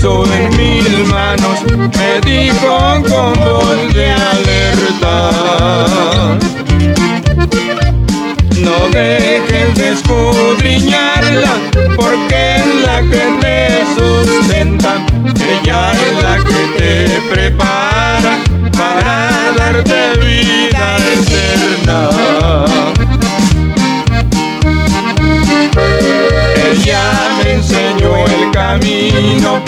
puso en mis manos, me dijo con voz de alerta. No dejes de escudriñarla, porque es la que te sustenta. Ella es la que te prepara para darte vida eterna. Ella me enseñó el camino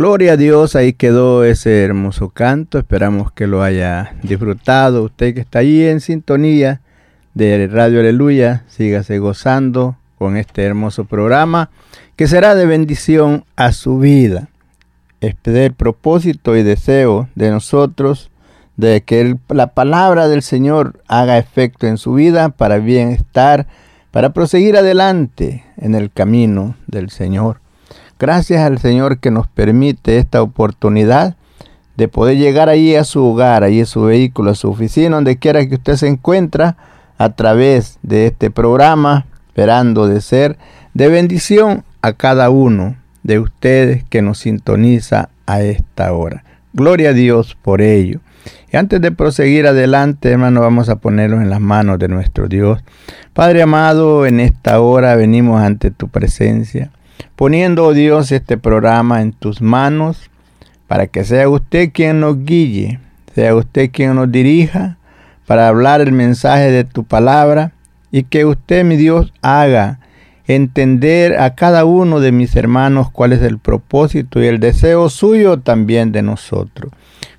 Gloria a Dios, ahí quedó ese hermoso canto. Esperamos que lo haya disfrutado. Usted que está ahí en sintonía de Radio Aleluya, sígase gozando con este hermoso programa que será de bendición a su vida. Es el propósito y deseo de nosotros de que la palabra del Señor haga efecto en su vida para bienestar, para proseguir adelante en el camino del Señor. Gracias al Señor que nos permite esta oportunidad de poder llegar ahí a su hogar, ahí a su vehículo, a su oficina, donde quiera que usted se encuentra, a través de este programa, esperando de ser de bendición a cada uno de ustedes que nos sintoniza a esta hora. Gloria a Dios por ello. Y antes de proseguir adelante, hermano, vamos a ponernos en las manos de nuestro Dios. Padre amado, en esta hora venimos ante tu presencia poniendo, oh Dios, este programa en tus manos, para que sea usted quien nos guíe, sea usted quien nos dirija, para hablar el mensaje de tu palabra, y que usted, mi Dios, haga entender a cada uno de mis hermanos cuál es el propósito y el deseo suyo también de nosotros.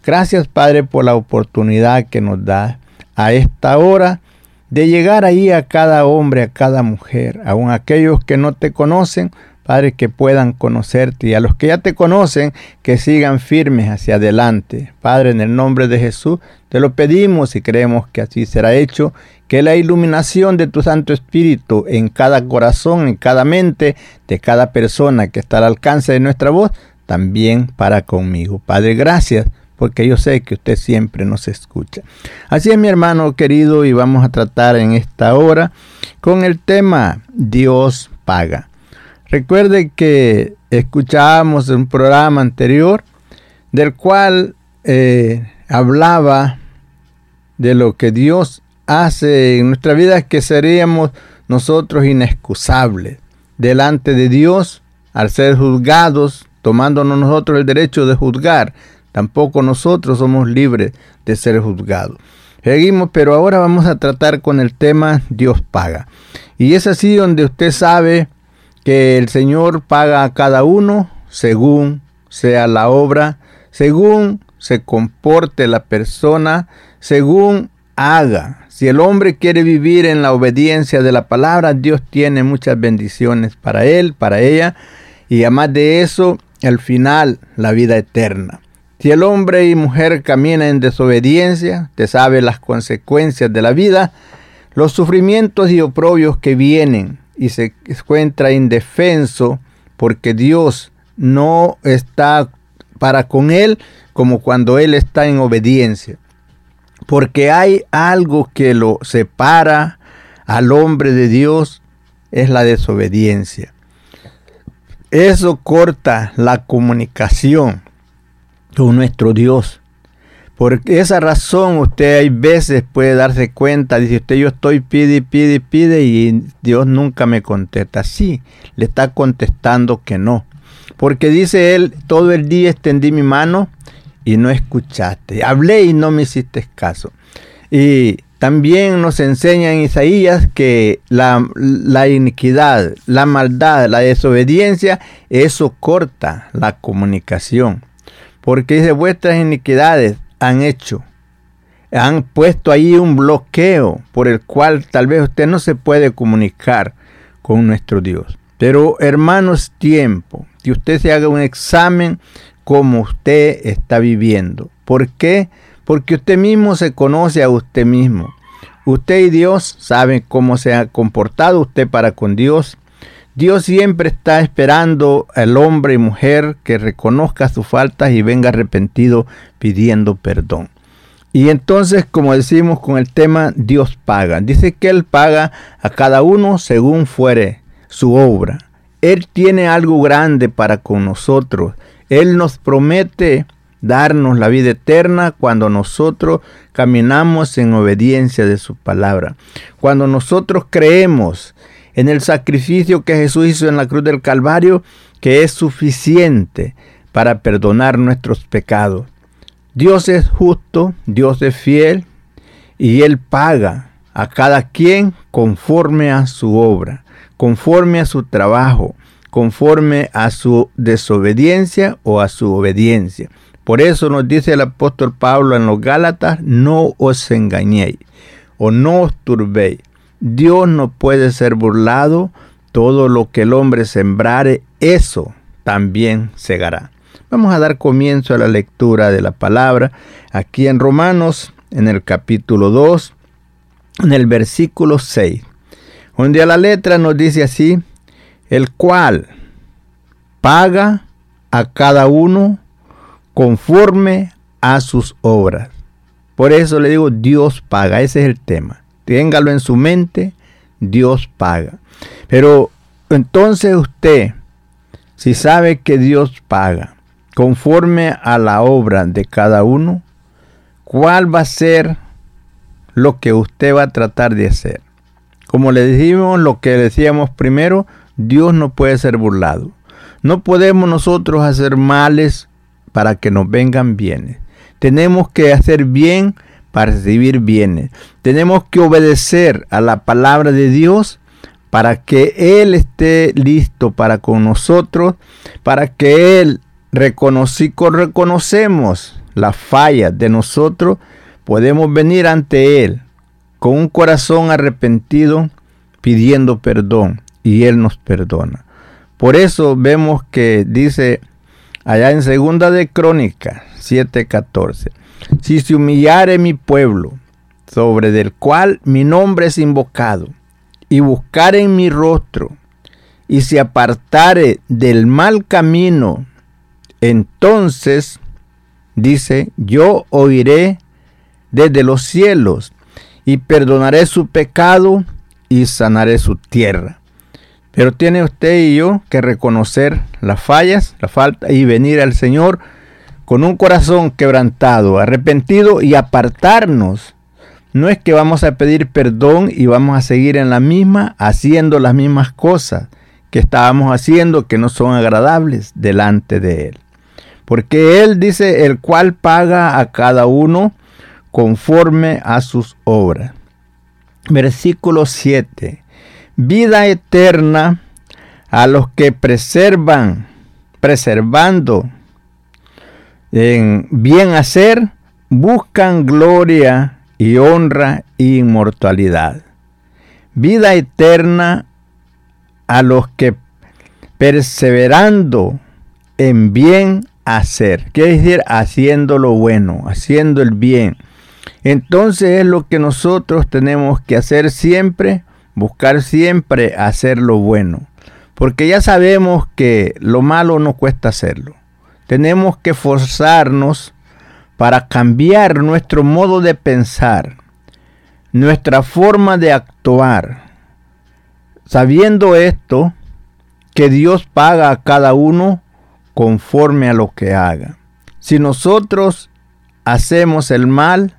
Gracias, Padre, por la oportunidad que nos da a esta hora de llegar ahí a cada hombre, a cada mujer, aun aquellos que no te conocen, Padre, que puedan conocerte y a los que ya te conocen, que sigan firmes hacia adelante. Padre, en el nombre de Jesús, te lo pedimos y creemos que así será hecho, que la iluminación de tu Santo Espíritu en cada corazón, en cada mente, de cada persona que está al alcance de nuestra voz, también para conmigo. Padre, gracias porque yo sé que usted siempre nos escucha. Así es, mi hermano querido, y vamos a tratar en esta hora con el tema Dios paga. Recuerde que escuchábamos un programa anterior del cual eh, hablaba de lo que Dios hace en nuestra vida, que seríamos nosotros inexcusables delante de Dios al ser juzgados, tomándonos nosotros el derecho de juzgar. Tampoco nosotros somos libres de ser juzgados. Seguimos, pero ahora vamos a tratar con el tema Dios paga. Y es así donde usted sabe que el Señor paga a cada uno según sea la obra, según se comporte la persona, según haga, Si el hombre quiere vivir en la obediencia de la palabra, Dios tiene muchas bendiciones para él, para ella, y además de eso, el final, la vida eterna. Si el hombre y mujer caminan en desobediencia, te sabe las consecuencias de la vida, los sufrimientos y oprobios que vienen y se encuentra indefenso porque Dios no está para con él como cuando él está en obediencia. Porque hay algo que lo separa al hombre de Dios, es la desobediencia. Eso corta la comunicación con nuestro Dios. Por esa razón usted hay veces puede darse cuenta, dice usted yo estoy pide, pide, pide y Dios nunca me contesta. Sí, le está contestando que no. Porque dice él, todo el día extendí mi mano y no escuchaste. Hablé y no me hiciste caso. Y también nos enseña en Isaías que la, la, iniquidad, la maldad, la desobediencia, eso corta la comunicación. Porque dice, vuestras iniquidades han hecho. Han puesto ahí un bloqueo por el cual tal vez usted no se puede comunicar con nuestro Dios. Pero hermanos, tiempo que usted se haga un examen como usted está viviendo. ¿Por qué? Porque usted mismo se conoce a usted mismo. Usted y Dios saben cómo se ha comportado usted para con Dios Dios siempre está esperando al hombre y mujer que reconozca sus faltas y venga arrepentido pidiendo perdón. Y entonces, como decimos con el tema, Dios paga. Dice que Él paga a cada uno según fuere su obra. Él tiene algo grande para con nosotros. Él nos promete darnos la vida eterna cuando nosotros caminamos en obediencia de su palabra. Cuando nosotros creemos en el sacrificio que Jesús hizo en la cruz del Calvario, que es suficiente para perdonar nuestros pecados. Dios es justo, Dios es fiel y Él paga a cada quien conforme a su obra, conforme a su trabajo, conforme a su desobediencia o a su obediencia. Por eso nos dice el apóstol Pablo en los Gálatas, no os engañéis o no os turbéis Dios no puede ser burlado, todo lo que el hombre sembrare, eso también segará. Vamos a dar comienzo a la lectura de la palabra aquí en Romanos, en el capítulo 2, en el versículo 6, donde a la letra nos dice así, el cual paga a cada uno conforme a sus obras. Por eso le digo, Dios paga, ese es el tema téngalo en su mente, Dios paga. Pero entonces usted, si sabe que Dios paga conforme a la obra de cada uno, ¿cuál va a ser lo que usted va a tratar de hacer? Como le dijimos, lo que decíamos primero, Dios no puede ser burlado. No podemos nosotros hacer males para que nos vengan bienes. Tenemos que hacer bien para recibir bienes. Tenemos que obedecer a la palabra de Dios para que Él esté listo para con nosotros, para que Él reconocí, reconocemos las fallas de nosotros, podemos venir ante Él con un corazón arrepentido pidiendo perdón y Él nos perdona. Por eso vemos que dice allá en segunda de Crónica 7:14, si se humillare mi pueblo, sobre del cual mi nombre es invocado, y buscare en mi rostro, y se apartare del mal camino, entonces, dice, yo oiré desde los cielos, y perdonaré su pecado, y sanaré su tierra. Pero tiene usted y yo que reconocer las fallas, la falta, y venir al Señor con un corazón quebrantado, arrepentido y apartarnos. No es que vamos a pedir perdón y vamos a seguir en la misma, haciendo las mismas cosas que estábamos haciendo que no son agradables delante de Él. Porque Él dice, el cual paga a cada uno conforme a sus obras. Versículo 7. Vida eterna a los que preservan, preservando en bien hacer, buscan gloria y honra y inmortalidad. Vida eterna a los que perseverando en bien hacer, quiere decir haciendo lo bueno, haciendo el bien. Entonces es lo que nosotros tenemos que hacer siempre, buscar siempre hacer lo bueno, porque ya sabemos que lo malo no cuesta hacerlo. Tenemos que forzarnos para cambiar nuestro modo de pensar, nuestra forma de actuar. Sabiendo esto, que Dios paga a cada uno conforme a lo que haga. Si nosotros hacemos el mal,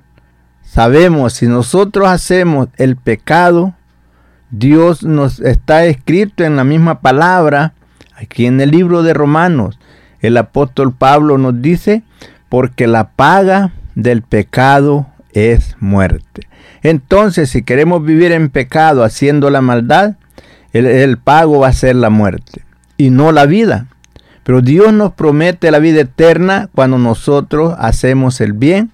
sabemos, si nosotros hacemos el pecado, Dios nos está escrito en la misma palabra, aquí en el libro de Romanos. El apóstol Pablo nos dice, porque la paga del pecado es muerte. Entonces, si queremos vivir en pecado haciendo la maldad, el, pago va a ser la muerte y no la vida. Pero Dios nos promete la vida eterna cuando nosotros hacemos el bien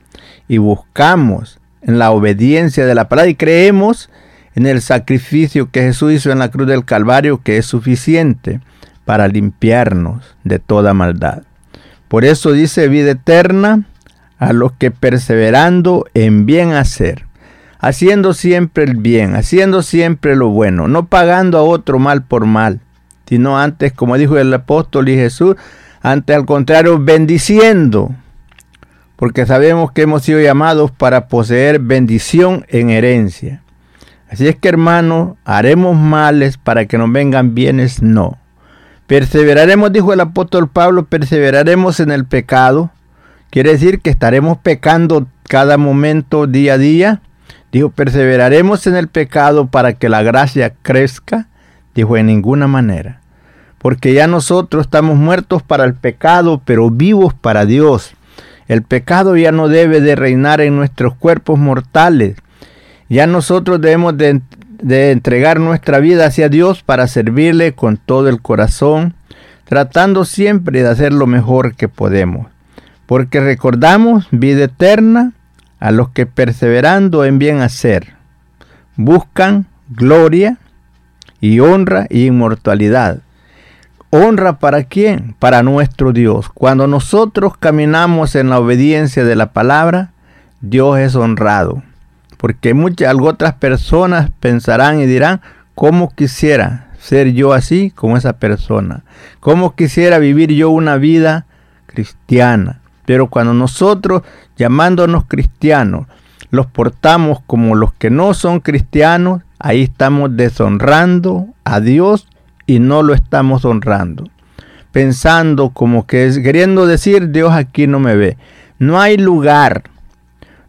y buscamos en la obediencia de la palabra y creemos en el sacrificio que Jesús hizo en la cruz del Calvario que es suficiente para limpiarnos de toda maldad. Por eso dice vida eterna a los que perseverando en bien hacer haciendo siempre el bien, haciendo siempre lo bueno, no pagando a otro mal por mal, sino antes, como dijo el apóstol y Jesús, antes al contrario, bendiciendo, porque sabemos que hemos sido llamados para poseer bendición en herencia. Así es que hermanos, haremos males para que nos vengan bienes, no. Perseveraremos, dijo el apóstol Pablo, perseveraremos en el pecado. Quiere decir que estaremos pecando cada momento, día a día. Dijo, perseveraremos en el pecado para que la gracia crezca. Dijo, en ninguna manera. Porque ya nosotros estamos muertos para el pecado, pero vivos para Dios. El pecado ya no debe de reinar en nuestros cuerpos mortales. Ya nosotros debemos de, de entregar nuestra vida hacia Dios para servirle con todo el corazón, tratando siempre de hacer lo mejor que podemos. Porque recordamos vida eterna a los que perseverando en bien hacer buscan gloria y honra y inmortalidad. ¿Honra para quién? Para nuestro Dios. Cuando nosotros caminamos en la obediencia de la palabra, Dios es honrado. Porque muchas otras personas pensarán y dirán, ¿cómo quisiera ser yo así como esa persona? ¿Cómo quisiera vivir yo una vida cristiana? Pero cuando nosotros, llamándonos cristianos, los portamos como los que no son cristianos, ahí estamos deshonrando a Dios y no lo estamos honrando. Pensando como que es queriendo decir Dios aquí no me ve. No hay lugar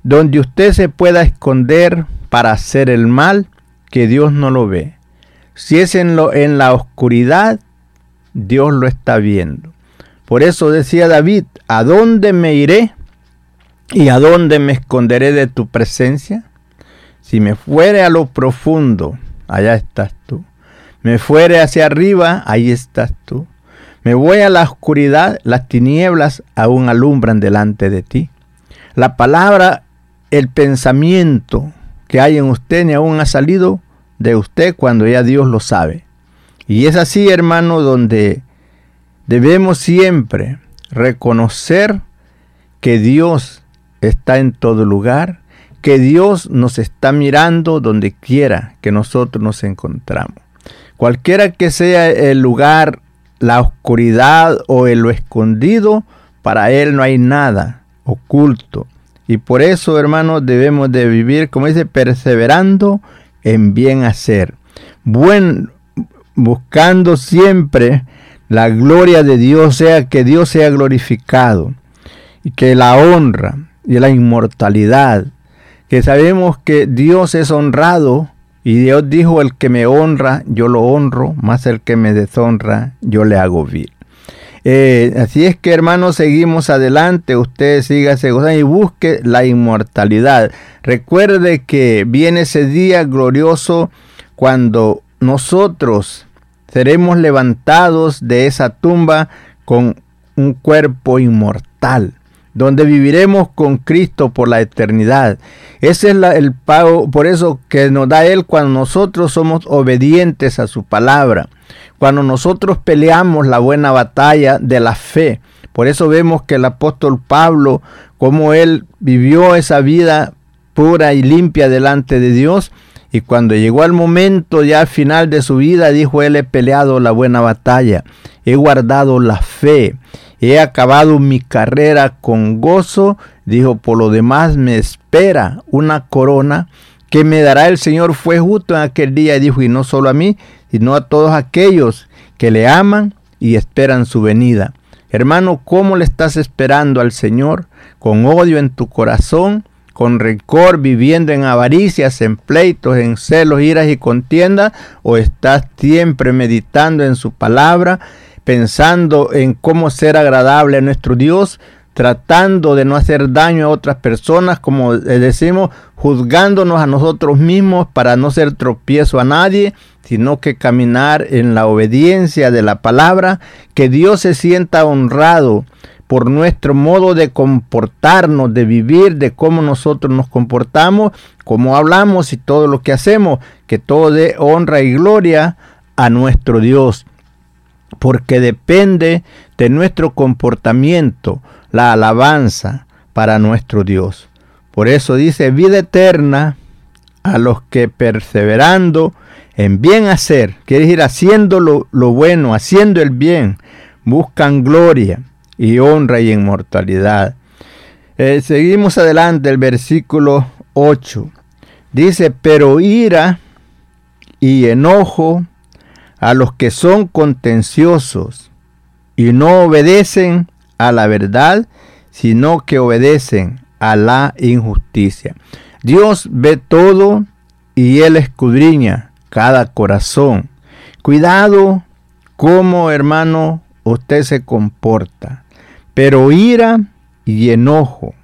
donde usted se pueda esconder para hacer el mal que Dios no lo ve. Si es en, lo, en la oscuridad, Dios lo está viendo. Por eso decía David, ¿a dónde me iré? ¿Y a dónde me esconderé de tu presencia? Si me fuere a lo profundo, allá estás tú. Me fuere hacia arriba, ahí estás tú. Me voy a la oscuridad, las tinieblas aún alumbran delante de ti. La palabra, el pensamiento que hay en usted ni aún ha salido de usted cuando ya Dios lo sabe. Y es así, hermano, donde Debemos siempre reconocer que Dios está en todo lugar, que Dios nos está mirando donde quiera que nosotros nos encontramos. Cualquiera que sea el lugar, la oscuridad o el lo escondido, para Él no hay nada oculto. Y por eso, hermanos, debemos de vivir, como dice, perseverando en bien hacer. Buen, buscando siempre la gloria de Dios sea que Dios sea glorificado y que la honra y la inmortalidad, que sabemos que Dios es honrado y Dios dijo, el que me honra, yo lo honro, más el que me deshonra, yo le hago bien. Eh, así es que hermanos, seguimos adelante, usted sígase gozando y busque la inmortalidad. Recuerde que viene ese día glorioso cuando nosotros seremos levantados de esa tumba con un cuerpo inmortal. Donde viviremos con Cristo por la eternidad. Ese es el pago, por eso que nos da Él cuando nosotros somos obedientes a su palabra, cuando nosotros peleamos la buena batalla de la fe. Por eso vemos que el apóstol Pablo, como él vivió esa vida pura y limpia delante de Dios, y cuando llegó al momento ya al final de su vida, dijo, él he peleado la buena batalla, he guardado la fe, he acabado mi carrera con gozo, dijo, por lo demás me espera una corona que me dará el Señor. Fue justo en aquel día dijo, y no solo a mí, sino a todos aquellos que le aman y esperan su venida. Hermano, ¿cómo le estás esperando al Señor? ¿Con odio en tu corazón? Con rencor, viviendo en avaricias, en pleitos, en celos, iras y contiendas, o estás siempre meditando en su palabra, pensando en cómo ser agradable a nuestro Dios, tratando de no hacer daño a otras personas, como decimos, juzgándonos a nosotros mismos para no ser tropiezo a nadie, sino que caminar en la obediencia de la palabra, que Dios se sienta honrado por nuestro modo de comportarnos, de vivir, de cómo nosotros nos comportamos, cómo hablamos y todo lo que hacemos, que todo dé honra y gloria a nuestro Dios, porque depende de nuestro comportamiento, la alabanza para nuestro Dios. Por eso dice vida eterna a los que perseverando en bien hacer, quiere decir haciendo lo, lo bueno, haciendo el bien, buscan gloria y honra y inmortalidad. Eh, seguimos adelante, el versículo 8. Dice, pero ira y enojo a los que son contenciosos y no obedecen a la verdad, sino que obedecen a la injusticia. Dios ve todo y Él escudriña cada corazón. Cuidado cómo, hermano, usted se comporta pero ira y enojo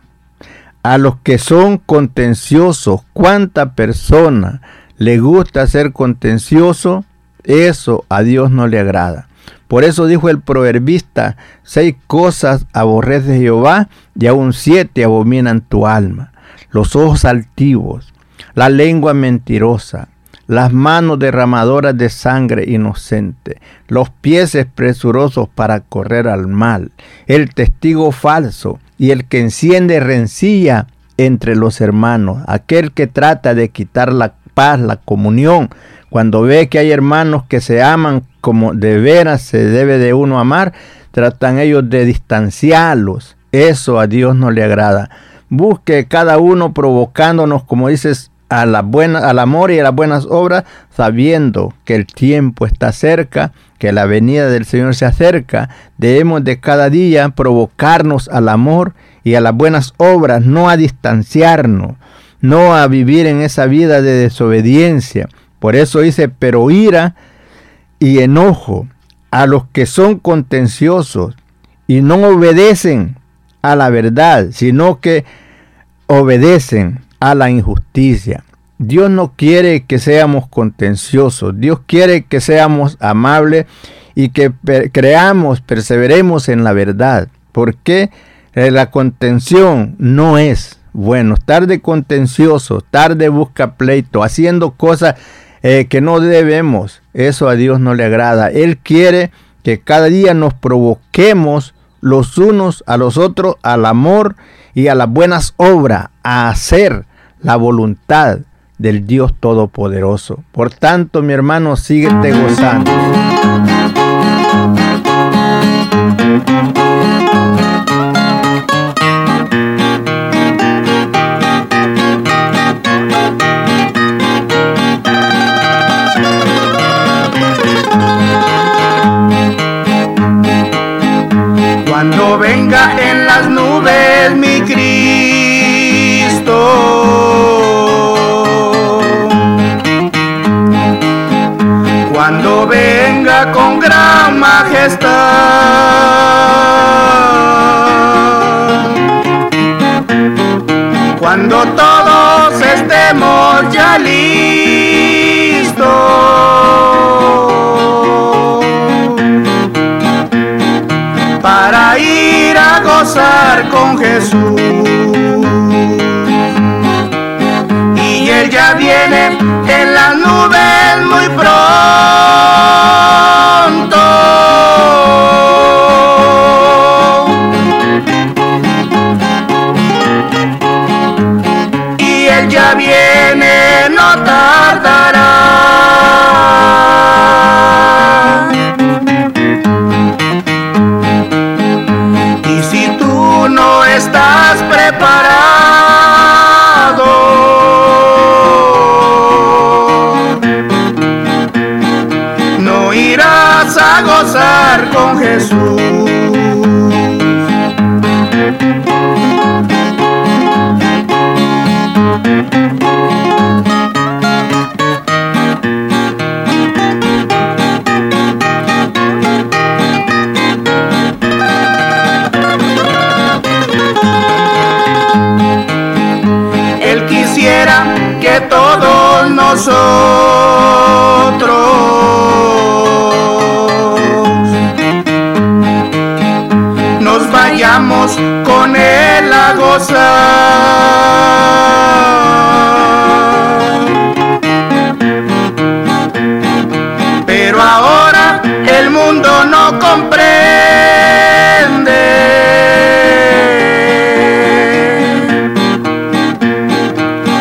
a los que son contenciosos. ¿Cuánta persona le gusta ser contencioso? Eso a Dios no le agrada. Por eso dijo el proverbista, seis cosas aborrece Jehová y aún siete abominan tu alma. Los ojos altivos, la lengua mentirosa, las manos derramadoras de sangre inocente, los pies presurosos para correr al mal, el testigo falso y el que enciende rencilla entre los hermanos, aquel que trata de quitar la paz, la comunión, cuando ve que hay hermanos que se aman como de veras se debe de uno amar, tratan ellos de distanciarlos. Eso a Dios no le agrada. Busque cada uno provocándonos, como dices, a la buena, al amor y a las buenas obras, sabiendo que el tiempo está cerca, que la venida del Señor se acerca, debemos de cada día provocarnos al amor y a las buenas obras, no a distanciarnos, no a vivir en esa vida de desobediencia. Por eso dice, pero ira y enojo a los que son contenciosos y no obedecen a la verdad, sino que obedecen a la injusticia. Dios no quiere que seamos contenciosos, Dios quiere que seamos amables y que creamos, perseveremos en la verdad. Porque eh, la contención no es bueno. Estar de contencioso, estar de busca pleito, haciendo cosas eh, que no debemos, eso a Dios no le agrada. Él quiere que cada día nos provoquemos los unos a los otros al amor y a las buenas obras, a hacer la voluntad del Dios Todopoderoso. Por tanto, mi hermano, síguete gozando. Venga con gran majestad. Cuando todos estemos ya listos para ir a gozar con Jesús. Y Él ya viene en nubes muy pronto. Y Él ya viene, no tardará. Con Jesús. Con Él a gozar. Pero ahora el mundo no comprende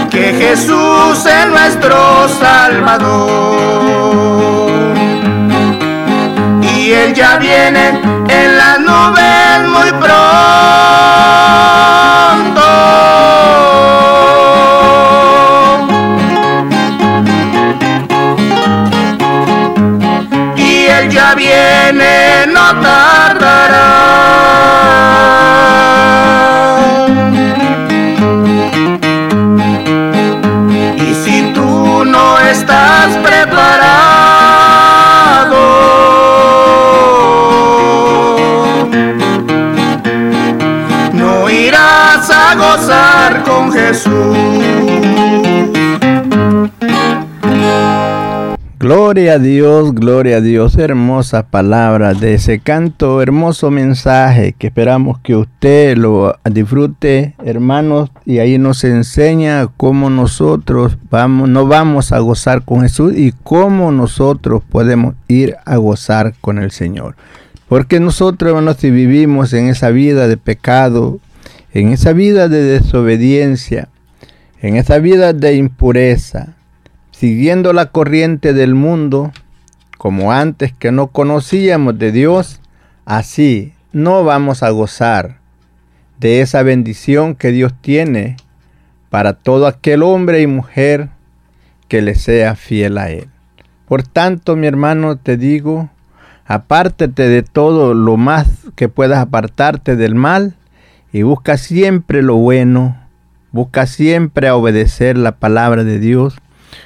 que Jesús es nuestro Salvador. Y Él ya viene Gloria a Dios, gloria a Dios, hermosa palabra de ese canto, hermoso mensaje que esperamos que usted lo disfrute, hermanos, y ahí nos enseña cómo nosotros vamos, no vamos a gozar con Jesús y cómo nosotros podemos ir a gozar con el Señor. Porque nosotros, hermanos, si vivimos en esa vida de pecado, en esa vida de desobediencia, en esa vida de impureza, siguiendo la corriente del mundo, como antes que no conocíamos de Dios, así no vamos a gozar de esa bendición que Dios tiene para todo aquel hombre y mujer que le sea fiel a Él. Por tanto, mi hermano, te digo, apártate de todo lo más que puedas apartarte del mal y busca siempre lo bueno, busca siempre obedecer la palabra de Dios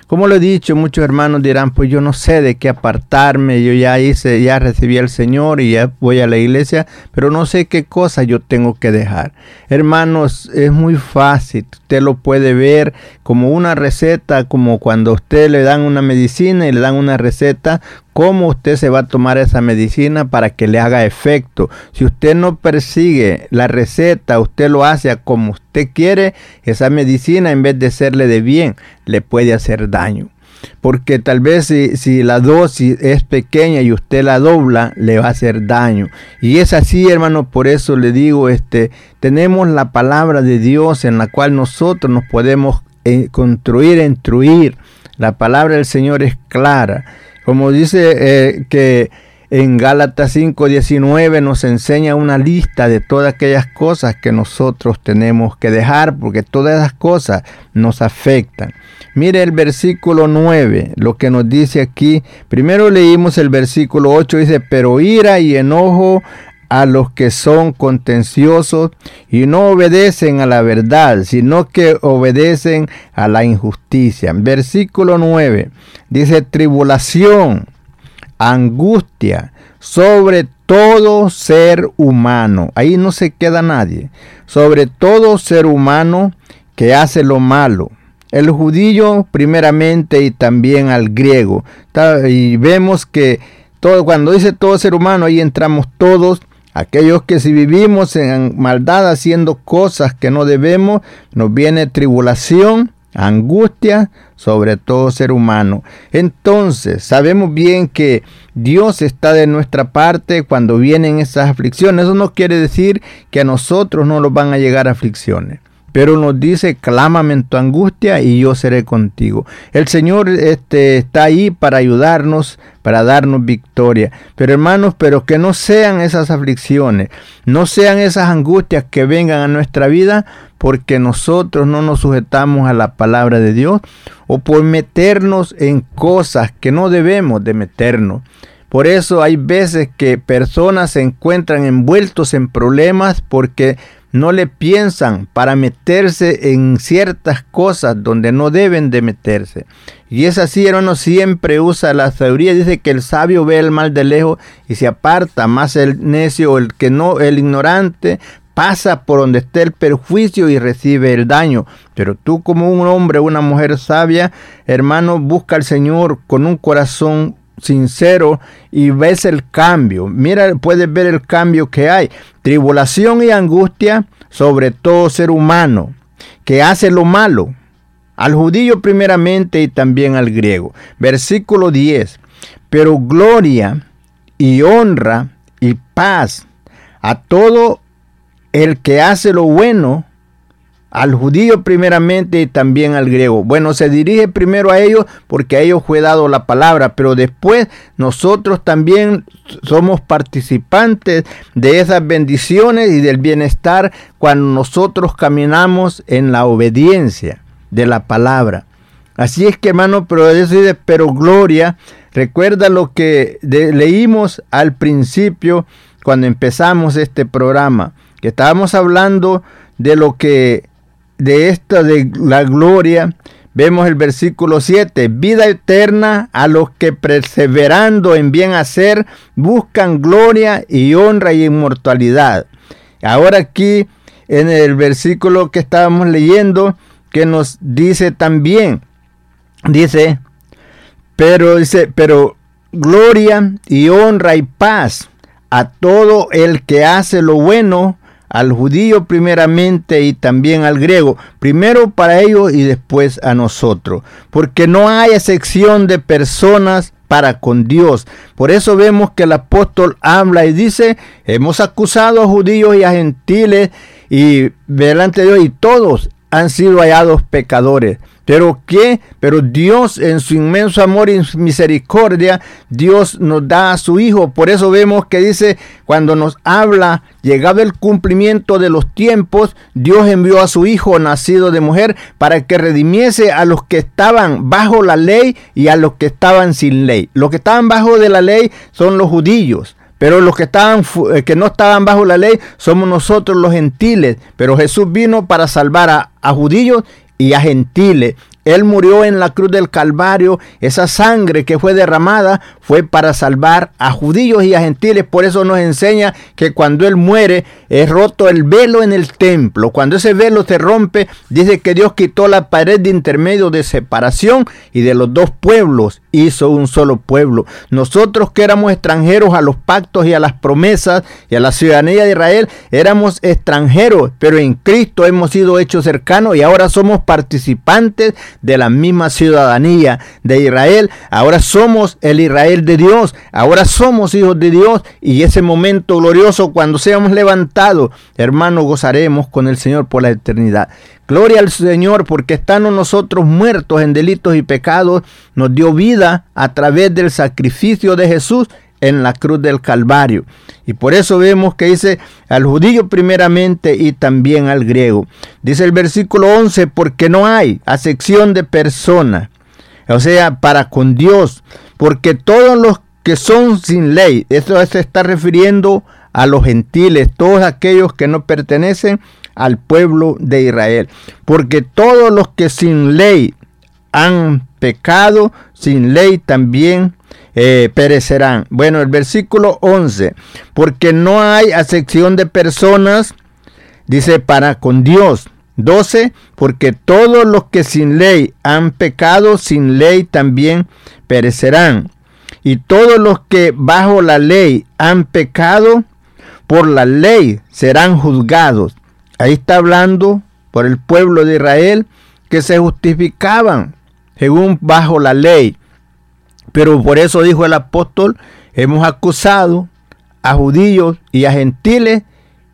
como lo he dicho, muchos hermanos dirán, pues yo no sé de qué apartarme, yo ya hice, ya recibí al Señor y ya voy a la iglesia, pero no sé qué cosa yo tengo que dejar. Hermanos, es muy fácil, usted lo puede ver como una receta, como cuando a usted le dan una medicina y le dan una receta, cómo usted se va a tomar esa medicina para que le haga efecto. Si usted no persigue la receta, usted lo hace como usted quiere, esa medicina en vez de serle de bien, le puede hacer daño. Porque tal vez si, si, la dosis es pequeña y usted la dobla, le va a hacer daño. Y es así, hermano, por eso le digo, este, tenemos la palabra de Dios en la cual nosotros nos podemos eh, construir, instruir. La palabra del Señor es clara. Como dice eh, que en Gálatas 5:19 nos enseña una lista de todas aquellas cosas que nosotros tenemos que dejar, porque todas esas cosas nos afectan. Mire el versículo 9, lo que nos dice aquí. Primero leímos el versículo 8, dice, pero ira y enojo a los que son contenciosos y no obedecen a la verdad, sino que obedecen a la injusticia. Versículo 9 dice tribulación, angustia sobre todo ser humano. Ahí no se queda nadie. Sobre todo ser humano que hace lo malo. El judío primeramente y también al griego. Y vemos que todo, cuando dice todo ser humano, ahí entramos todos Aquellos que si vivimos en maldad haciendo cosas que no debemos, nos viene tribulación, angustia sobre todo ser humano. Entonces, sabemos bien que Dios está de nuestra parte cuando vienen esas aflicciones. Eso no quiere decir que a nosotros no nos van a llegar aflicciones. Pero nos dice, clámame en tu angustia y yo seré contigo. El Señor este, está ahí para ayudarnos, para darnos victoria. Pero hermanos, pero que no sean esas aflicciones, no sean esas angustias que vengan a nuestra vida porque nosotros no nos sujetamos a la palabra de Dios o por meternos en cosas que no debemos de meternos. Por eso hay veces que personas se encuentran envueltos en problemas porque no le piensan para meterse en ciertas cosas donde no deben de meterse. Y es así, hermano, siempre usa la sabiduría. Dice que el sabio ve el mal de lejos y se aparta, más el necio, el que no, el ignorante, pasa por donde esté el perjuicio y recibe el daño. Pero tú como un hombre una mujer sabia, hermano, busca al Señor con un corazón sincero y ves el cambio. Mira, puedes ver el cambio que hay. Tribulación y angustia sobre todo ser humano que hace lo malo. Al judío primeramente y también al griego. Versículo 10. Pero gloria y honra y paz a todo el que hace lo bueno al judío primeramente y también al griego. Bueno, se dirige primero a ellos porque a ellos fue dado la palabra, pero después nosotros también somos participantes de esas bendiciones y del bienestar cuando nosotros caminamos en la obediencia de la palabra. Así es que hermano, pero dice, pero gloria, recuerda lo que leímos al principio cuando empezamos este programa, que estábamos hablando de lo que de esta de la gloria, vemos el versículo 7, vida eterna a los que perseverando en bien hacer buscan gloria y honra y inmortalidad. Ahora aquí en el versículo que estábamos leyendo que nos dice también, dice, pero dice, pero gloria y honra y paz a todo el que hace lo bueno, al judío primeramente y también al griego, primero para ellos y después a nosotros, porque no hay excepción de personas para con Dios. Por eso vemos que el apóstol habla y dice, hemos acusado a judíos y a gentiles y delante de Dios y todos han sido hallados pecadores. Pero qué, pero Dios en su inmenso amor y misericordia, Dios nos da a su Hijo. Por eso vemos que dice, cuando nos habla, llegado el cumplimiento de los tiempos, Dios envió a su Hijo nacido de mujer para que redimiese a los que estaban bajo la ley y a los que estaban sin ley. Los que estaban bajo de la ley son los judíos. Pero los que, estaban, eh, que no estaban bajo la ley somos nosotros los gentiles. Pero Jesús vino para salvar a, a judíos y a gentiles. Él murió en la cruz del Calvario. Esa sangre que fue derramada fue para salvar a judíos y a gentiles. Por eso nos enseña que cuando Él muere es roto el velo en el templo. Cuando ese velo se rompe, dice que Dios quitó la pared de intermedio de separación y de los dos pueblos hizo un solo pueblo. Nosotros que éramos extranjeros a los pactos y a las promesas y a la ciudadanía de Israel, éramos extranjeros, pero en Cristo hemos sido hechos cercanos y ahora somos participantes de la misma ciudadanía de Israel. Ahora somos el Israel de Dios. Ahora somos hijos de Dios. Y ese momento glorioso cuando seamos levantados, hermanos, gozaremos con el Señor por la eternidad. Gloria al Señor porque estando nosotros muertos en delitos y pecados, nos dio vida a través del sacrificio de Jesús en la cruz del Calvario. Y por eso vemos que dice al judío primeramente y también al griego. Dice el versículo 11, porque no hay acepción de persona, o sea, para con Dios, porque todos los que son sin ley, eso se está refiriendo a los gentiles, todos aquellos que no pertenecen al pueblo de Israel, porque todos los que sin ley han pecado, sin ley también eh, perecerán. Bueno, el versículo 11, porque no hay acepción de personas, dice, para con Dios. 12, porque todos los que sin ley han pecado, sin ley también perecerán. Y todos los que bajo la ley han pecado, por la ley serán juzgados. Ahí está hablando por el pueblo de Israel que se justificaban según bajo la ley. Pero por eso dijo el apóstol, hemos acusado a judíos y a gentiles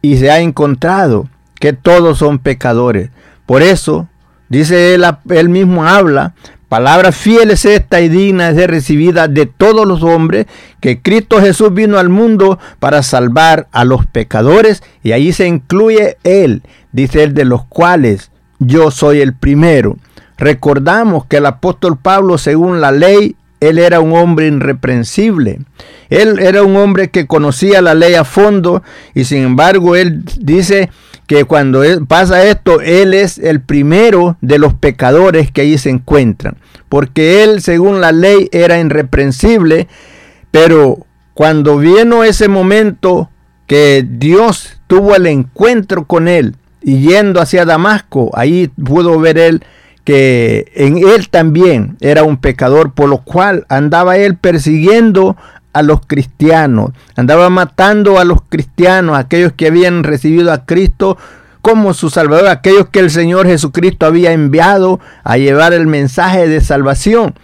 y se ha encontrado que todos son pecadores. Por eso, dice él, mismo habla, palabra fiel es esta y digna de recibida de todos los hombres, que Cristo Jesús vino al mundo para salvar a los pecadores y ahí se incluye él, dice él, de los cuales yo soy el primero. Recordamos que el apóstol Pablo, según la ley, él era un hombre irreprensible. Él era un hombre que conocía la ley a fondo y sin embargo él dice que cuando pasa esto, él es el primero de los pecadores que ahí se encuentran. Porque él, según la ley, era irreprensible, pero cuando vino ese momento que Dios tuvo el encuentro con él y yendo hacia Damasco, ahí pudo ver él que en él también era un pecador, por lo cual andaba él persiguiendo a los cristianos, andaba matando a los cristianos, aquellos que habían recibido a Cristo como su Salvador, aquellos que el Señor Jesucristo había enviado a llevar el mensaje de salvación.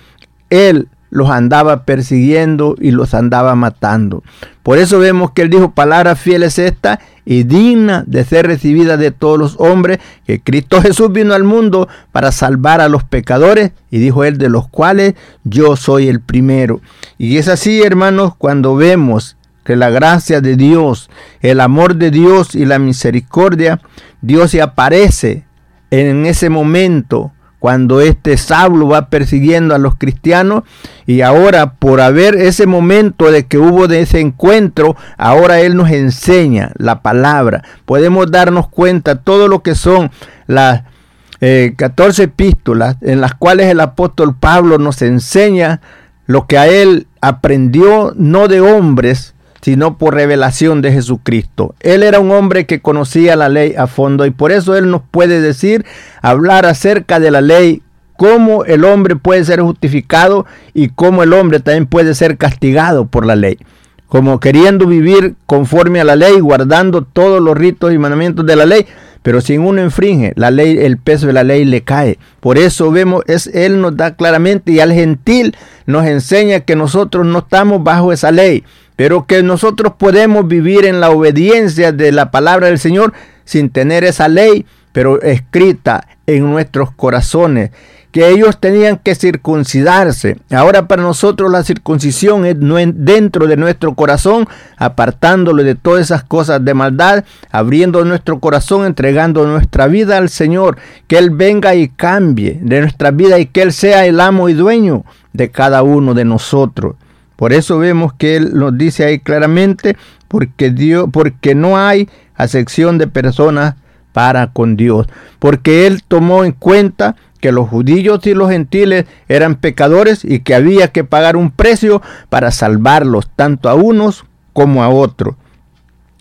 Él los andaba persiguiendo y los andaba matando. Por eso vemos que él dijo, palabra fiel es esta y digna de ser recibida de todos los hombres, que Cristo Jesús vino al mundo para salvar a los pecadores, y dijo él, de los cuales yo soy el primero. Y es así, hermanos, cuando vemos que la gracia de Dios, el amor de Dios y la misericordia, Dios se aparece en ese momento cuando este Saulo va persiguiendo a los cristianos y ahora por haber ese momento de que hubo de ese encuentro, ahora Él nos enseña la palabra. Podemos darnos cuenta todo lo que son las 14 eh, epístolas en las cuales el apóstol Pablo nos enseña lo que a Él aprendió no de hombres, sino por revelación de Jesucristo. Él era un hombre que conocía la ley a fondo y por eso él nos puede decir, hablar acerca de la ley, cómo el hombre puede ser justificado y cómo el hombre también puede ser castigado por la ley. Como queriendo vivir conforme a la ley, guardando todos los ritos y mandamientos de la ley, pero si uno infringe la ley, el peso de la ley le cae. Por eso vemos, es, Él nos da claramente y al gentil nos enseña que nosotros no estamos bajo esa ley, pero que nosotros podemos vivir en la obediencia de la palabra del Señor sin tener esa ley, pero escrita en nuestros corazones que ellos tenían que circuncidarse. Ahora para nosotros la circuncisión es dentro de nuestro corazón, apartándolo de todas esas cosas de maldad, abriendo nuestro corazón, entregando nuestra vida al Señor, que Él venga y cambie de nuestra vida y que Él sea el amo y dueño de cada uno de nosotros. Por eso vemos que Él nos dice ahí claramente, porque, Dios, porque no hay acepción de personas para con Dios, porque Él tomó en cuenta que los judíos y los gentiles eran pecadores y que había que pagar un precio para salvarlos, tanto a unos como a otros.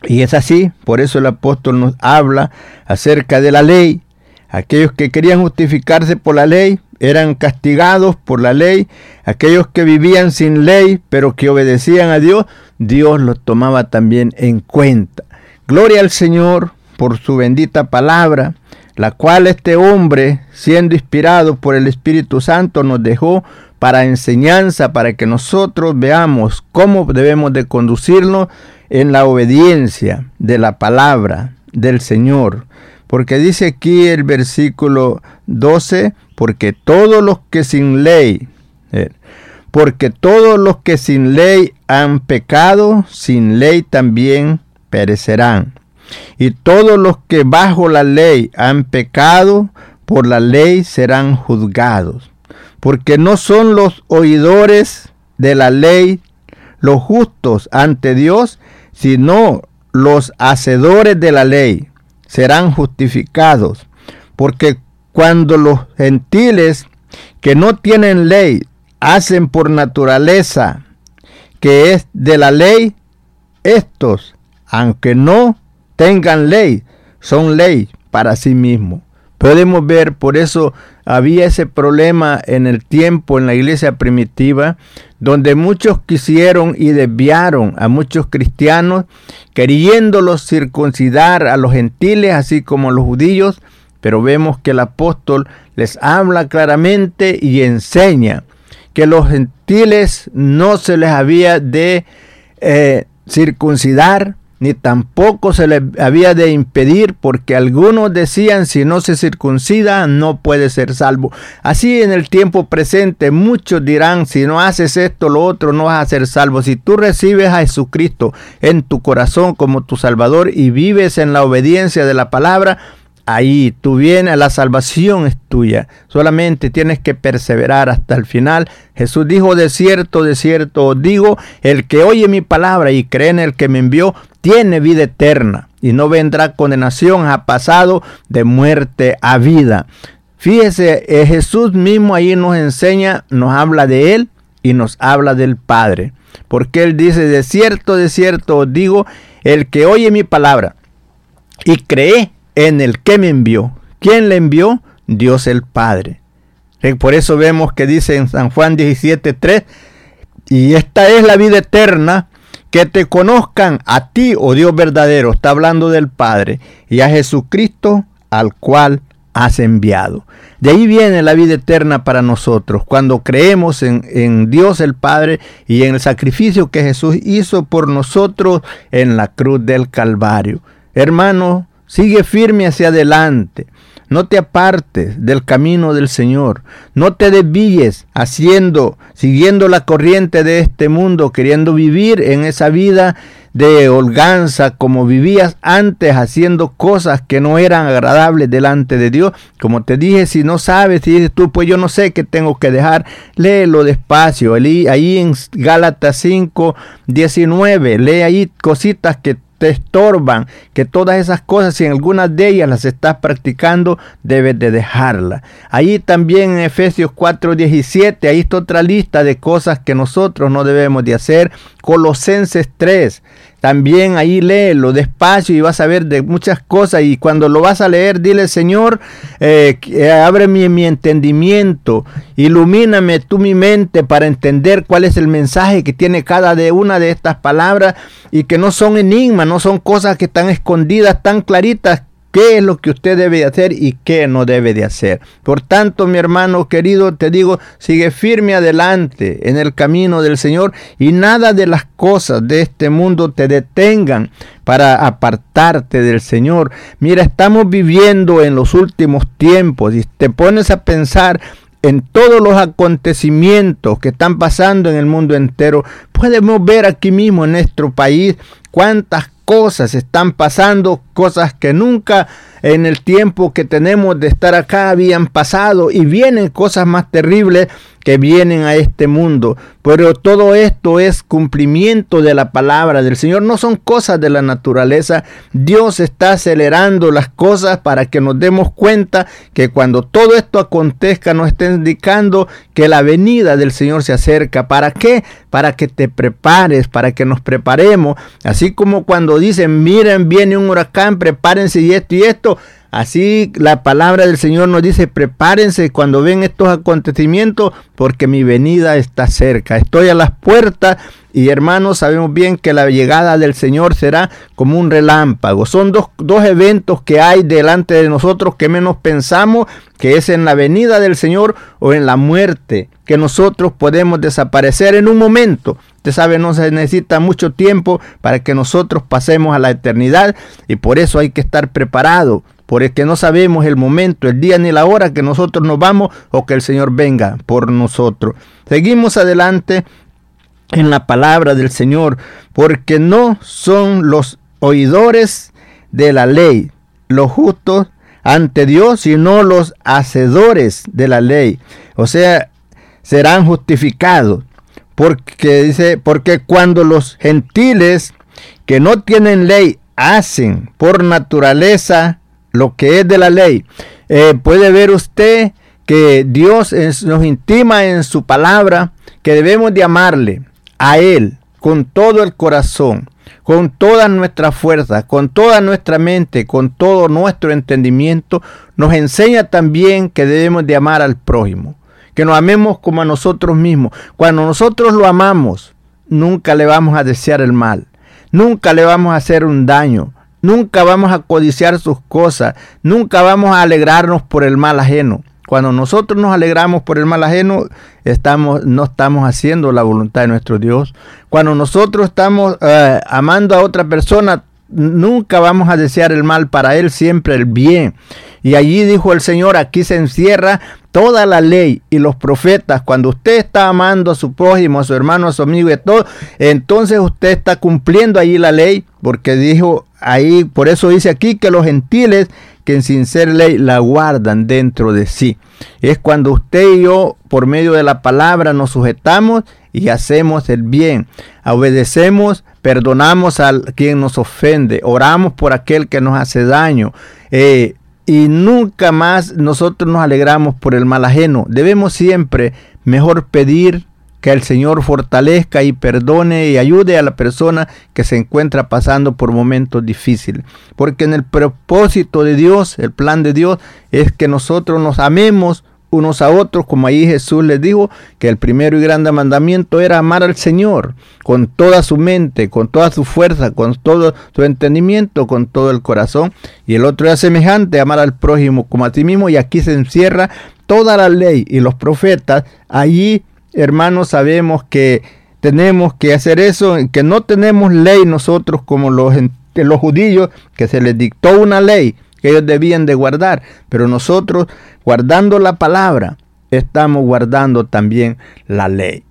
Y es así, por eso el apóstol nos habla acerca de la ley. Aquellos que querían justificarse por la ley eran castigados por la ley. Aquellos que vivían sin ley, pero que obedecían a Dios, Dios los tomaba también en cuenta. Gloria al Señor por su bendita palabra, la cual este hombre, siendo inspirado por el Espíritu Santo, nos dejó para enseñanza, para que nosotros veamos cómo debemos de conducirnos en la obediencia de la palabra del Señor. Porque dice aquí el versículo 12, porque todos los que sin ley, eh, porque todos los que sin ley han pecado, sin ley también perecerán. Y todos los que bajo la ley han pecado, por la ley serán juzgados. Porque no son los oidores de la ley los justos ante Dios, sino los hacedores de la ley serán justificados, porque cuando los gentiles que no tienen ley hacen por naturaleza que es de la ley, estos, aunque no tengan ley, son ley para sí mismos. Podemos ver, por eso había ese problema en el tiempo en la iglesia primitiva, donde muchos quisieron y desviaron a muchos cristianos, queriéndolos circuncidar a los gentiles, así como a los judíos, pero vemos que el apóstol les habla claramente y enseña que los gentiles no se les había de eh, circuncidar, ni tampoco se les había de impedir, porque algunos decían si no se circuncida no puede ser salvo. Así en el tiempo presente muchos dirán si no haces esto lo otro no vas a ser salvo. Si tú recibes a Jesucristo en tu corazón como tu Salvador y vives en la obediencia de la palabra, ahí tú vienes, la salvación es tuya. Solamente tienes que perseverar hasta el final. Jesús dijo, de cierto, de cierto digo, el que oye mi palabra y cree en el que me envió, tiene vida eterna y no vendrá condenación, ha pasado de muerte a vida. Fíjese, eh, Jesús mismo ahí nos enseña, nos habla de Él y nos habla del Padre. Porque Él dice, de cierto, de cierto os digo, el que oye mi palabra y cree en el que me envió. ¿Quién le envió? Dios el Padre. Eh, por eso vemos que dice en San Juan 17:3, y esta es la vida eterna, que te conozcan a ti, oh Dios verdadero, está hablando del Padre, y a Jesucristo al cual has enviado. De ahí viene la vida eterna para nosotros, cuando creemos en, en, Dios el Padre y en el sacrificio que Jesús hizo por nosotros en la cruz del Calvario. Hermano, Sigue firme hacia adelante. No te apartes del camino del Señor. No te desvíes haciendo, siguiendo la corriente de este mundo, queriendo vivir en esa vida de holganza como vivías antes, haciendo cosas que no eran agradables delante de Dios. Como te dije, si no sabes, si dices tú, pues yo no sé qué tengo que dejar, léelo despacio. Ahí en Gálatas 5, 19, lee ahí cositas que te estorban, que todas esas cosas, si en algunas de ellas las estás practicando, debes de dejarlas. Ahí también en Efesios 4:17, ahí está otra lista de cosas que nosotros no debemos de hacer. Colosenses 3, también ahí léelo despacio y vas a ver de muchas cosas. Y cuando lo vas a leer, dile, Señor, eh, abre mi, mi, entendimiento, ilumíname tú mi mente para entender cuál es el mensaje que tiene cada de una de estas palabras y que no son enigmas, no son cosas que están escondidas tan claritas qué es lo que usted debe hacer y qué no debe de hacer. Por tanto, mi hermano querido, te digo, sigue firme adelante en el camino del Señor y nada de las cosas de este mundo te detengan para apartarte del Señor. Mira, estamos viviendo en los últimos tiempos y te pones a pensar en todos los acontecimientos que están pasando en el mundo entero, podemos ver aquí mismo en nuestro país cuántas cosas están pasando, cosas que nunca en el tiempo que tenemos de estar acá habían pasado y vienen cosas más terribles que vienen a este mundo. Pero todo esto es cumplimiento de la palabra del Señor, no son cosas de la naturaleza. Dios está acelerando las cosas para que nos demos cuenta que cuando todo esto acontezca nos está indicando que la venida del Señor se acerca. ¿Para qué? Para que te prepares, para que nos preparemos. Así como cuando dicen, miren, viene un huracán, prepárense y esto y esto. Así la palabra del Señor nos dice, prepárense cuando ven estos acontecimientos, porque mi venida está cerca. Estoy a las puertas y hermanos, sabemos bien que la llegada del Señor será como un relámpago. Son dos, dos, eventos que hay delante de nosotros que menos pensamos, que es en la venida del Señor o en la muerte, que nosotros podemos desaparecer en un momento. Usted sabe, no se necesita mucho tiempo para que nosotros pasemos a la eternidad y por eso hay que estar preparado porque no sabemos el momento, el día ni la hora que nosotros nos vamos o que el Señor venga por nosotros. Seguimos adelante en la palabra del Señor, porque no son los oidores de la ley los justos ante Dios, sino los hacedores de la ley. O sea, serán justificados. Porque dice, porque cuando los gentiles que no tienen ley hacen por naturaleza lo que es de la ley. Eh, puede ver usted que Dios nos intima en su palabra que debemos de amarle a Él con todo el corazón, con toda nuestra fuerza, con toda nuestra mente, con todo nuestro entendimiento, nos enseña también que debemos de amar al prójimo, que nos amemos como a nosotros mismos. Cuando nosotros lo amamos, nunca le vamos a desear el mal, nunca le vamos a hacer un daño, nunca vamos a codiciar sus cosas, nunca vamos a alegrarnos por el mal ajeno. Cuando nosotros nos alegramos por el mal ajeno, estamos, no estamos haciendo la voluntad de nuestro Dios. Cuando nosotros estamos eh, amando a otra persona, nunca vamos a desear el mal para él, siempre el bien. Y allí dijo el Señor, aquí se encierra toda la ley y los profetas. Cuando usted está amando a su prójimo, a su hermano, a su amigo y a todo, entonces usted está cumpliendo allí la ley, porque dijo ahí, por eso dice aquí que los gentiles que sin ser ley la guardan dentro de sí. Es cuando usted y yo, por medio de la palabra, nos sujetamos y hacemos el bien. Obedecemos, perdonamos a quien nos ofende, oramos por aquel que nos hace daño. Eh, y nunca más nosotros nos alegramos por el mal ajeno. Debemos siempre mejor pedir que el Señor fortalezca y perdone y ayude a la persona que se encuentra pasando por momentos difíciles. Porque en el propósito de Dios, el plan de Dios, es que nosotros nos amemos unos a otros, como ahí Jesús les dijo, que el primero y grande mandamiento era amar al Señor con toda su mente, con toda su fuerza, con todo su entendimiento, con todo el corazón. Y el otro era semejante, amar al prójimo como a ti mismo. Y aquí se encierra toda la ley y los profetas. Allí hermanos, sabemos que tenemos que hacer eso, que no tenemos ley nosotros como los, los judíos, que se les dictó una ley que ellos debían de guardar, pero nosotros guardando la palabra, estamos guardando también la ley.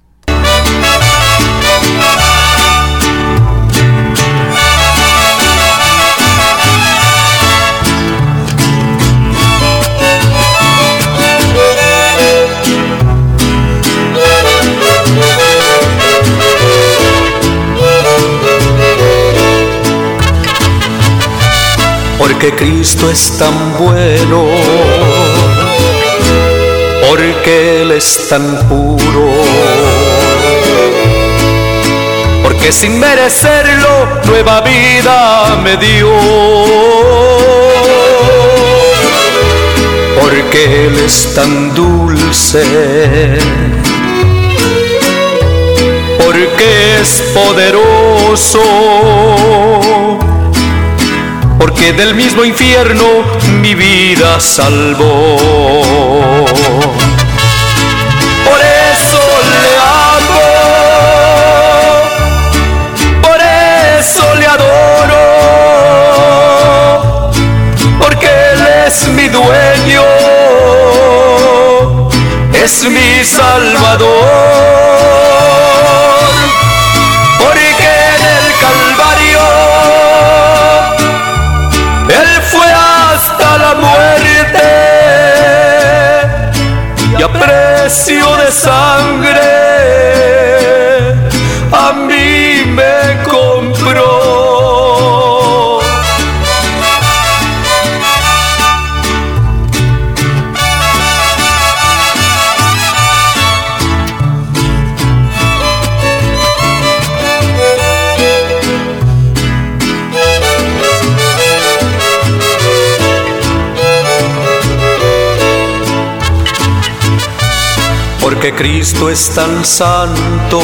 Porque Cristo es tan bueno, porque Él es tan puro, porque sin merecerlo nueva vida me dio, porque Él es tan dulce, porque es poderoso porque del mismo infierno mi vida salvó. Por eso le amo, por eso le adoro, porque Él es mi dueño, es mi salvador. Precio de Cristo es tan santo,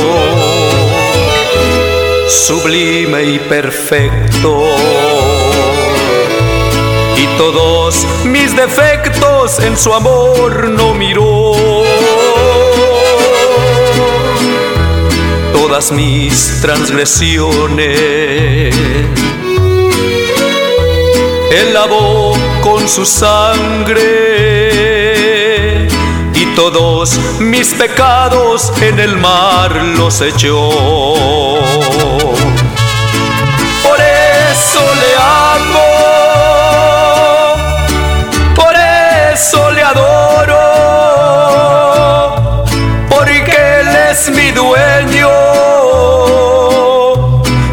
sublime y perfecto. Y todos mis defectos en su amor no miró. Todas mis transgresiones Él lavó con su sangre todos mis pecados en el mar los echó. Por eso le amo, por eso le adoro, porque Él es mi dueño,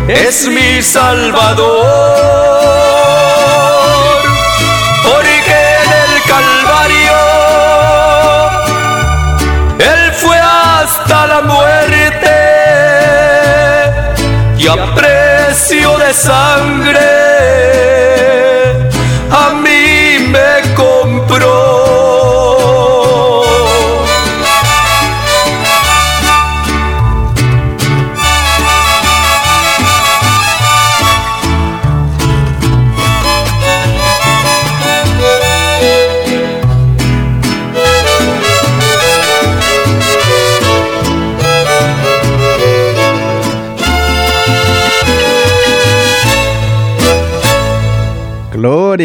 es mi salvador. Precio de sangre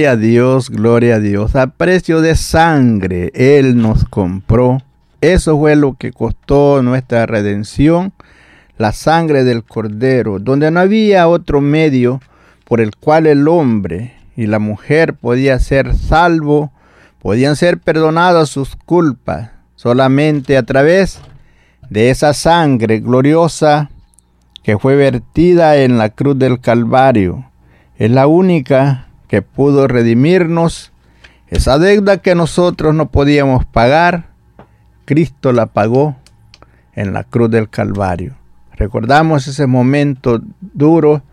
A Dios, gloria a Dios. A precio de sangre Él nos compró. Eso fue lo que costó nuestra redención, la sangre del Cordero, donde no había otro medio por el cual el hombre y la mujer podía ser salvo, podían ser perdonadas sus culpas, solamente a través de esa sangre gloriosa que fue vertida en la cruz del Calvario. Es la única que pudo redimirnos. Esa deuda que nosotros no podíamos pagar, Cristo la pagó en la cruz del Calvario. Recordamos ese momento duro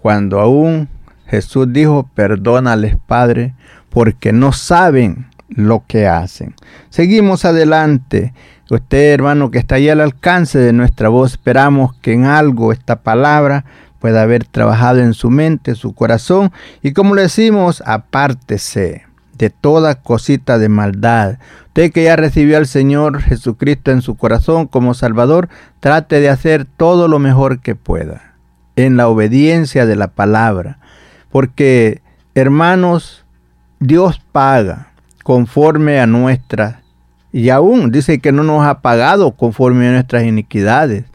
cuando aún Jesús dijo, perdónales Padre, porque no saben lo que hacen. Seguimos adelante. Usted, hermano, que está ahí al alcance de nuestra voz, esperamos que en algo esta palabra puede haber trabajado en su mente, su corazón, y como le decimos, apártese de toda cosita de maldad. Usted que ya recibió al Señor Jesucristo en su corazón como Salvador, trate de hacer todo lo mejor que pueda, en la obediencia de la palabra, porque, hermanos, Dios paga conforme a nuestras, y aún dice que no nos ha pagado conforme a nuestras iniquidades.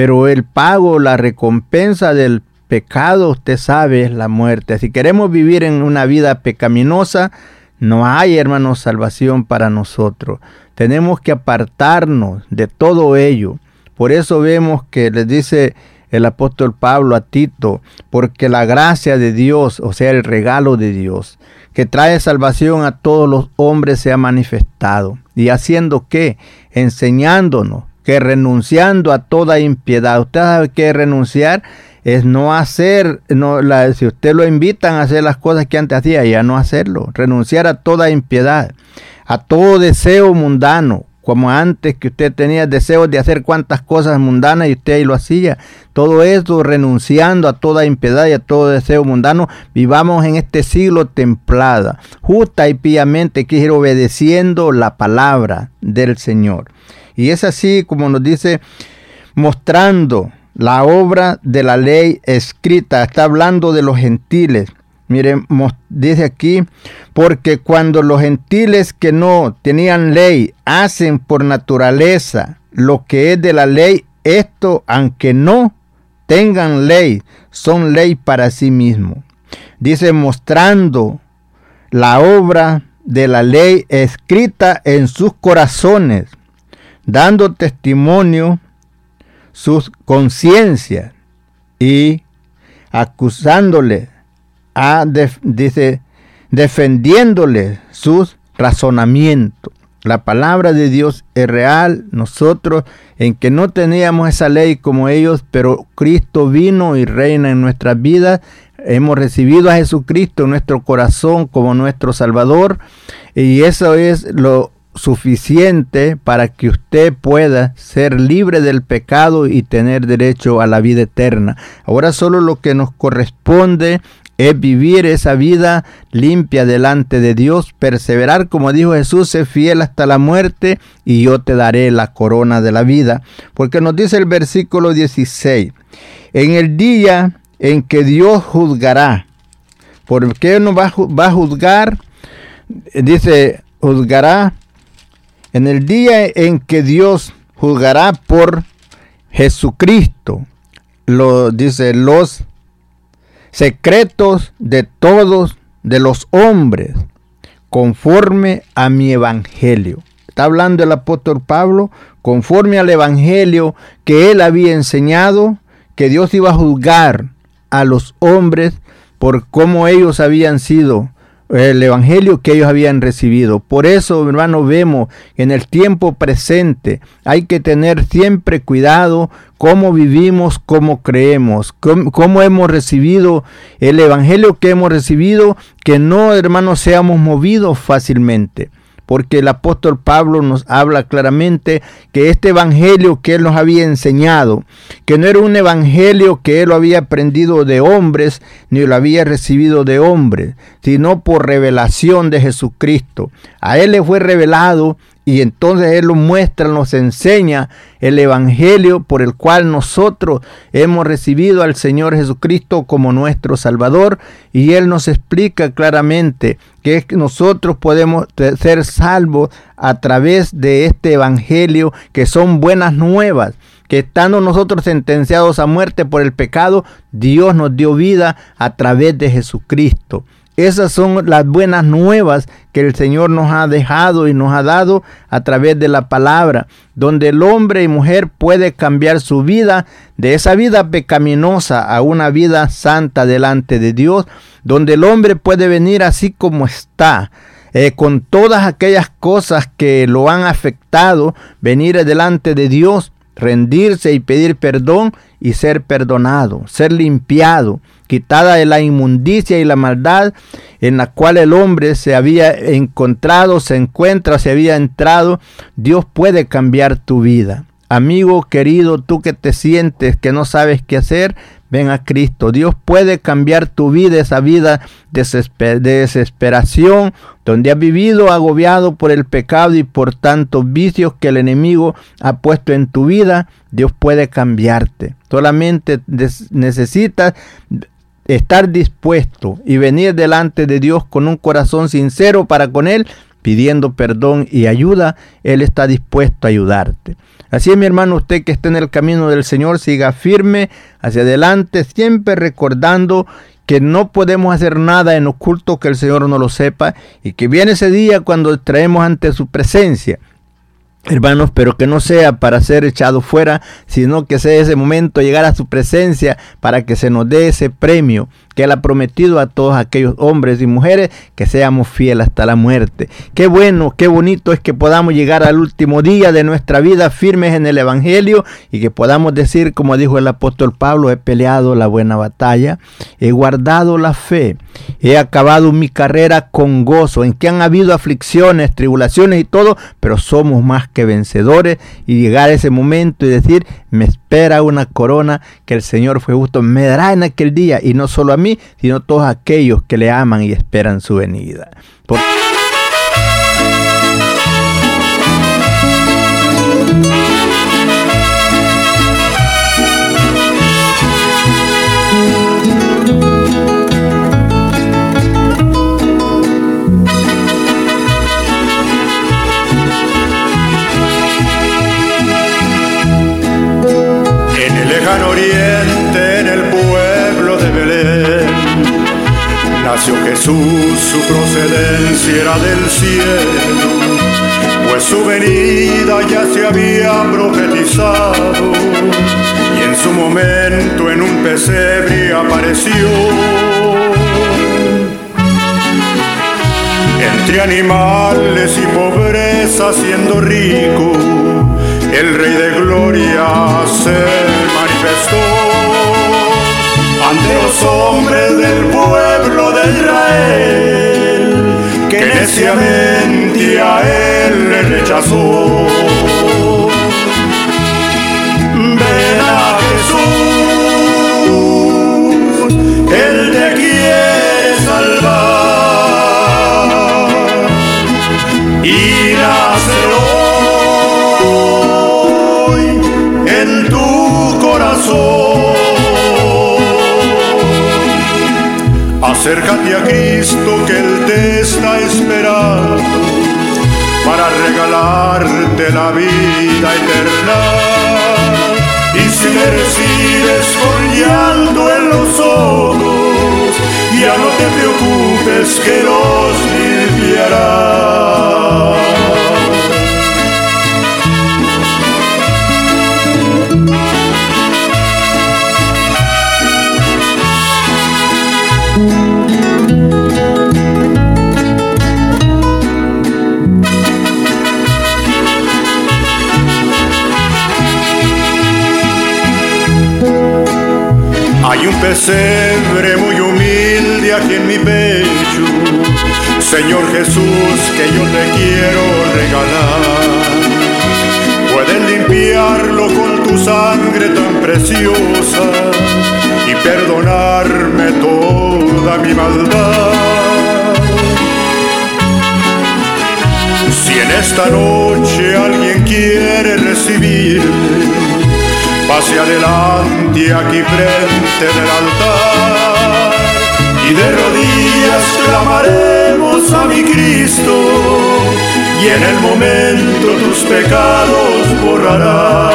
Pero el pago, la recompensa del pecado, usted sabe, es la muerte. Si queremos vivir en una vida pecaminosa, no hay, hermanos, salvación para nosotros. Tenemos que apartarnos de todo ello. Por eso vemos que les dice el apóstol Pablo a Tito, porque la gracia de Dios, o sea, el regalo de Dios, que trae salvación a todos los hombres, se ha manifestado. ¿Y haciendo qué? Enseñándonos que renunciando a toda impiedad. Usted sabe que renunciar es no hacer, no, si usted lo invitan a hacer las cosas que antes hacía, ya no hacerlo. Renunciar a toda impiedad, a todo deseo mundano, como antes que usted tenía deseos de hacer cuantas cosas mundanas y usted ahí lo hacía. Todo eso renunciando a toda impiedad y a todo deseo mundano, vivamos en este siglo templada, justa y piamente, que ir obedeciendo la palabra del Señor. Y es así como nos dice, mostrando la obra de la ley escrita. Está hablando de los gentiles. Miren, dice aquí, porque cuando los gentiles que no tenían ley hacen por naturaleza lo que es de la ley, esto, aunque no tengan ley, son ley para sí mismos. Dice, mostrando la obra de la ley escrita en sus corazones, dando testimonio sus conciencias y acusándole, a dice, defendiéndole sus razonamientos. La palabra de Dios es real, nosotros en que no teníamos esa ley como ellos, pero Cristo vino y reina en nuestras vidas. Hemos recibido a Jesucristo en nuestro corazón como nuestro Salvador y eso es lo suficiente para que usted pueda ser libre del pecado y tener derecho a la vida eterna. Ahora solo lo que nos corresponde es vivir esa vida limpia delante de Dios, perseverar como dijo Jesús, sé fiel hasta la muerte y yo te daré la corona de la vida. Porque nos dice el versículo 16, en el día en que Dios juzgará, ¿por qué no va, va a juzgar? Dice, juzgará en el día en que Dios juzgará por Jesucristo, lo dice los secretos de todos de los hombres, conforme a mi evangelio. Está hablando el apóstol Pablo, conforme al evangelio que él había enseñado, que Dios iba a juzgar a los hombres por cómo ellos habían sido el evangelio que ellos habían recibido. Por eso, hermano, vemos en el tiempo presente hay que tener siempre cuidado cómo vivimos, cómo creemos, cómo, hemos recibido el evangelio que hemos recibido, que no, hermano, seamos movidos fácilmente porque el apóstol Pablo nos habla claramente que este evangelio que él nos había enseñado, que no era un evangelio que él lo había aprendido de hombres, ni lo había recibido de hombres, sino por revelación de Jesucristo. A él le fue revelado y entonces Él lo muestra, nos enseña el Evangelio por el cual nosotros hemos recibido al Señor Jesucristo como nuestro Salvador. Y Él nos explica claramente que nosotros podemos ser salvos a través de este Evangelio, que son buenas nuevas que estando nosotros sentenciados a muerte por el pecado, Dios nos dio vida a través de Jesucristo. Esas son las buenas nuevas que el Señor nos ha dejado y nos ha dado a través de la palabra, donde el hombre y mujer puede cambiar su vida de esa vida pecaminosa a una vida santa delante de Dios, donde el hombre puede venir así como está, eh, con todas aquellas cosas que lo han afectado, venir delante de Dios, rendirse y pedir perdón y ser perdonado, ser limpiado, quitada de la inmundicia y la maldad en la cual el hombre se había encontrado, se encuentra, se había entrado, Dios puede cambiar tu vida. Amigo querido, tú que te sientes que no sabes qué hacer, ven a Cristo. Dios puede cambiar tu vida, esa vida de desesperación, donde has vivido agobiado por el pecado y por tantos vicios que el enemigo ha puesto en tu vida. Dios puede cambiarte. Solamente necesitas estar dispuesto y venir delante de Dios con un corazón sincero para con Él, pidiendo perdón y ayuda, Él está dispuesto a ayudarte. Así es, mi hermano, usted que está en el camino del Señor, siga firme hacia adelante, siempre recordando que no podemos hacer nada en oculto que el Señor no lo sepa y que viene ese día cuando traemos ante su presencia Hermanos, pero que no sea para ser echado fuera, sino que sea ese momento llegar a su presencia para que se nos dé ese premio que Él ha prometido a todos aquellos hombres y mujeres que seamos fieles hasta la muerte. Qué bueno, qué bonito es que podamos llegar al último día de nuestra vida firmes en el Evangelio y que podamos decir, como dijo el apóstol Pablo, he peleado la buena batalla, he guardado la fe, he acabado mi carrera con gozo, en que han habido aflicciones, tribulaciones y todo, pero somos más que vencedores y llegar a ese momento y decir, me espera una corona que el Señor fue justo, me dará en aquel día y no solo a mí, sino todos aquellos que le aman y esperan su venida. En nació Jesús, su procedencia era del cielo, pues su venida ya se había profetizado, y en su momento en un pesebre apareció. Entre animales y pobreza siendo rico, el Rey de Gloria se manifestó los hombres del pueblo de Israel, que neciamente a él le rechazó. Ven a Jesús, Él te quiere salvar y nace hoy en tu corazón. Acércate a Cristo que Él te está esperando para regalarte la vida eterna. Y si le recibes con llanto en los ojos, ya no te preocupes que los limpiará. Pesebre muy humilde aquí en mi pecho. Señor Jesús, que yo te quiero regalar. Puedes limpiarlo con tu sangre tan preciosa y perdonarme toda mi maldad. Si en esta noche alguien quiere recibirme, pase adelante aquí frente del altar. Y de rodillas clamaremos a mi Cristo y en el momento tus pecados borrará.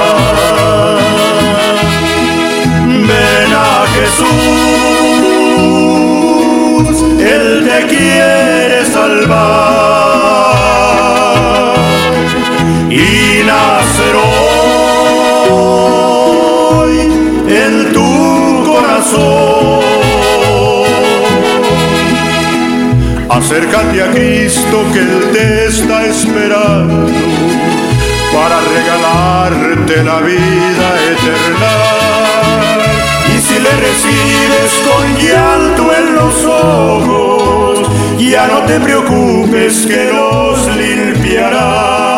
Ven a Jesús, Él te quiere salvar. Y nacer corazón. Acércate a Cristo que Él te está esperando para regalarte la vida eterna. Y si le recibes con llanto en los ojos, ya no te preocupes que los limpiará.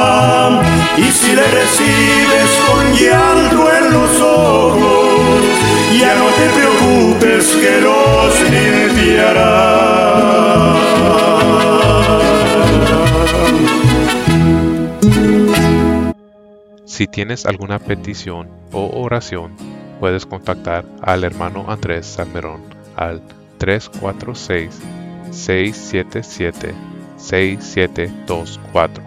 Y si le recibes con llanto en los ojos, ya no te preocupes que los limpiará. Si tienes alguna petición o oración, puedes contactar al hermano Andrés Salmerón al 346-677-6724.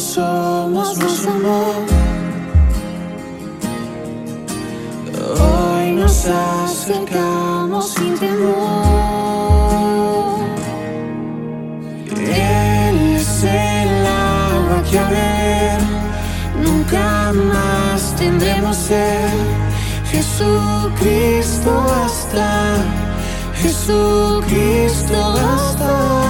somos, nos amó. Hoy nos acercamos sin temor. Él es el agua que a beber nunca más tendremos sed. Jesucristo basta, Jesucristo basta.